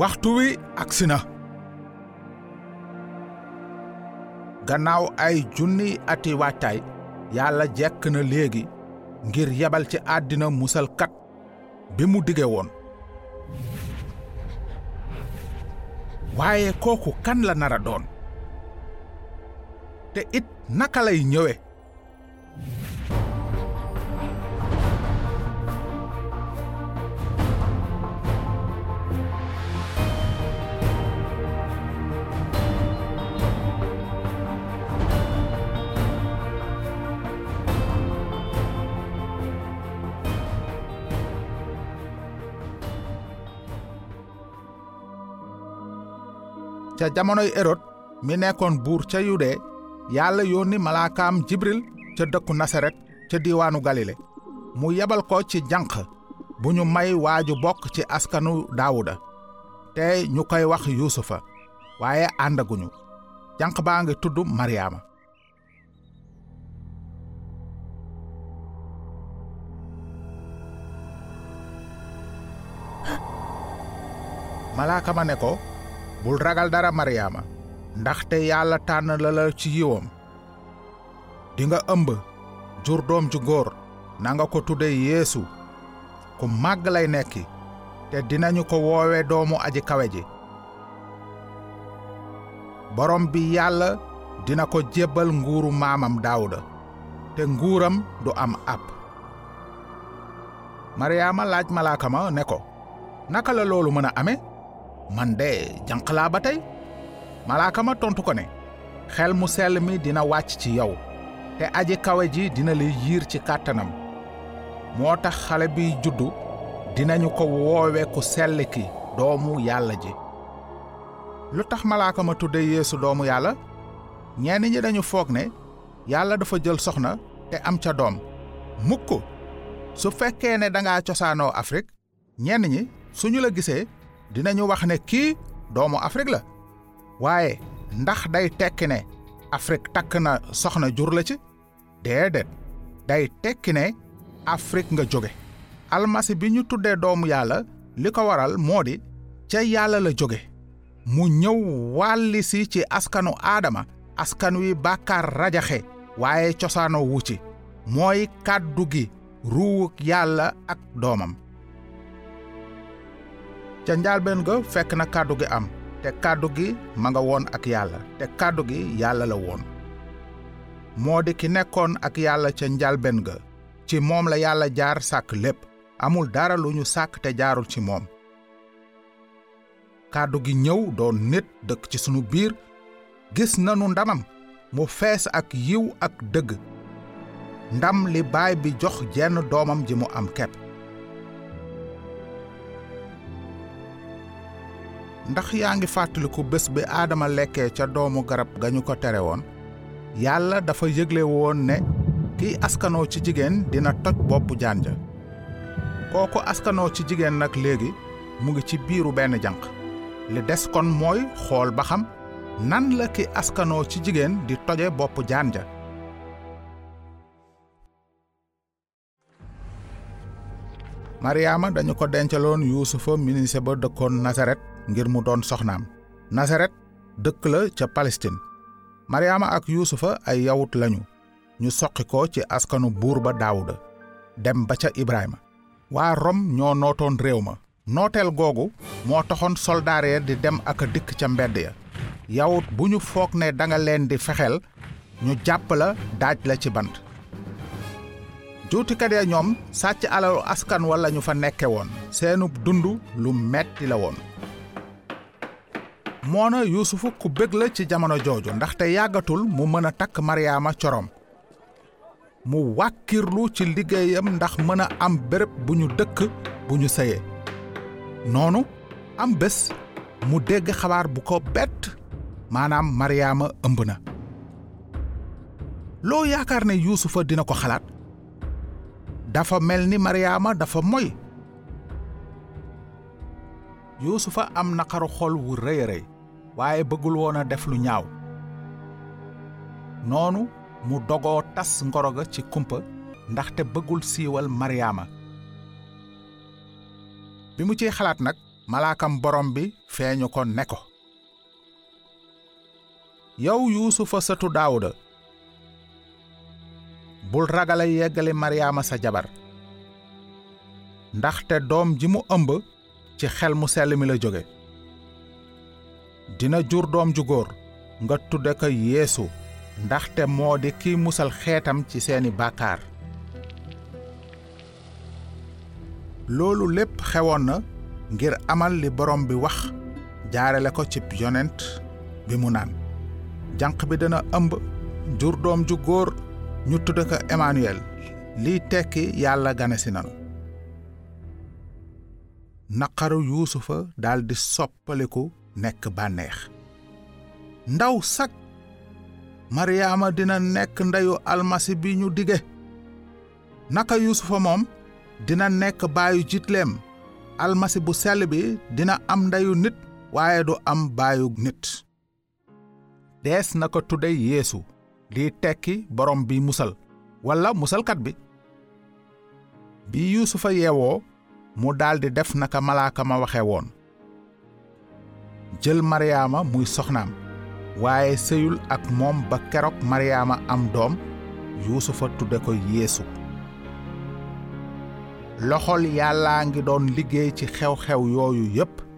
waxtu wi agsi na. Gannaaw ay junni ati waajtaay yàlla jekk na léegi ngir yebal ci àddina musalkat bi mu dige woon. Waaye kooku kan la nara doon? Te it naka lay ñëwe ca jamonoy erod mi nekkoon buur ca yude yàlla yónni malaakaam jibril ca dëkku nasaret ca diiwaanu galile. Mu yebal ko ci janq bu ñu may waaju bokk ci askanu daawuda. Te ñu koy wax yuusufa waaye àndaguñu. Janq baa ngi tudd maryaama. Malaaka ma ne ko bul ragal dara maryaama ndaxte yàlla tànn la la ci yiwam. Dinga ëmb jur doom ju góor nanga ko tudde yeesu. Ku màgg lay nekki te dinañu ko woowe doomu aji kawe ji. Borom bi yàlla dina ko jébbal nguuru maamam daawuda te nguuram du am àpp maryaama laaj malaaka ma ne ko naka la loolu mën a ame man de jànq laa ba tey. Malaaka ma tontu ko ne xel mu sell mi dina wàcc ci yow te aji kawe ji dina la yiir ci kàttanam. Moo tax xale bi juddu dinañu ko woowe ku sell ki doomu yàlla ji. Lu tax malaaka ma tudde yeesu doomu yàlla? Ñenn ñi dañu foog ne yàlla dafa jël soxna te am ca doom. Mukk! Su fekkee ne danga cosaanoo afrique ñenn ñi suñu la gisee dinañu wax ne kii doomu afrique la waaye ndax day tekki ne afrique takk na soxna jur la ci déedéet day tekki ne afrique nga jóge almasi bi ñu tuddee doomu yàlla li ko waral moo di ca yàlla la jóge mu ñëw wàlli si ci askanu aadama askan wi bàkkaar rajaxe waaye cosaanoo wu ci mooy kàddu gi ruwuk yàlla ak doomam ca njaalbeen ga fekk na kàddu gi am te kàddu gi ma nga woon ak yàlla te kàddu gi yàlla la woon. Moo di ki nekkoon ak yàlla ca njaalbeen ga ci moom la yàlla jaar sàkk lépp amul dara lu ñu sàkk te jaarul ci moom. Kàddu gi ñëw doon nit dëkk ci sunu biir gis nanu ndamam mu fees ak yiw ak dëgg. Ndam li baay bi jox jenn doomam ji mu am kepp ndax yaa ngi fàttaliku bés bi aadama lekkee ca doomu garab ga ñu ko tere woon? Yàlla dafa yëgle woon ne kiy askanoo ci jigéen dina toj boppu jaan ja. Kooku askanoo ci jigéen nag léegi mu ngi ci biiru benn janq li des kon mooy xool ba xam nan la ki askanoo ci jigéen di toje boppu jaan ja. Maryaama dañu ko dencaloon yuusufa minise ba dëkkoon ngir mu doon soxnaam. Nasaret dëkk la ca palestine. Maryaama ak yuusufa ay yawut lañu. Ñu soqi ko ci askanu buur ba daawuda. Dem ba ca ibrahima. Waa rom ñoo nootoon réew ma. Nooteel googu moo taxoon soldaar ya di dem ak dikk ca mbedd ya. Yawut bu ñu foog ne danga leen di fexeel ñu jàpp la daaj la ci bant. Juutikat ya ñoom sàcc alalu askan wala ñu fa nekke woon. Seenub dund lu metti la woon moona yuusufu ku bég la ci jamono jooju ndaxte yàggatul mu mën a takk maryaama corom. Mu wàkkirlu ci liggéeyam ndax mën a am béréb bu ñu dëkk bu ñu sëyee noonu am bés mu dégg xabaar bu ko bett maanaam maryaama ëmb na. Loo yaakaar ne yuusufa dina ko xalaat? Dafa mel ni maryaama dafa moy. Yuusufa am naqaru xol wu rëy rëy waaye bëggul woon a def lu ñaaw. Noonu mu dogoo tas ngoro ga ci kumpa ndaxte bëggul siiwal maryaama. Bi mu ciy xalaat nag malaakam borom bi feeñu ko ne ko yow yuusufa sëtu daawuda bul ragala yeggali maryaama sa jabar ndaxte doom ji mu ëmb ci xel mu sell mi la jóge. Dina jur doom ju góor nga tudde ko yeesu ndaxte moo di kiy musal xeetam ci seeni bàkkaar. Loolu lépp xewoon na ngir amal li borom bi wax jaarale ko ci yonent bi mu naan. Janq bi dana ëmb jur doom ju góor ñu tudde ko Emmanuel. Tekki yàlla nanu naqaru yuusufa daldi soppaliku nekk bànneex. Ndaw sak maryaama dina nekk ndeyu almasi bi ñu dige. Naka yuusufa moom dina nekk baayu jitleem. Almasi bu sell bi dina am nit waaye du am baayu nit. Dees na ko tudde yeesu liy tekki borom bi musal. Walla musalkat bi. Bi yuusufa yeewoo mu daldi def naka malaaka ma waxe woon. Jël maryaama muy soxnaam waaye sëyul ak moom ba keroog maryaama am doom yuusufa tudde ko yeesu. Loxol yàllaa ngi doon liggéey ci xew-xew yooyu yépp.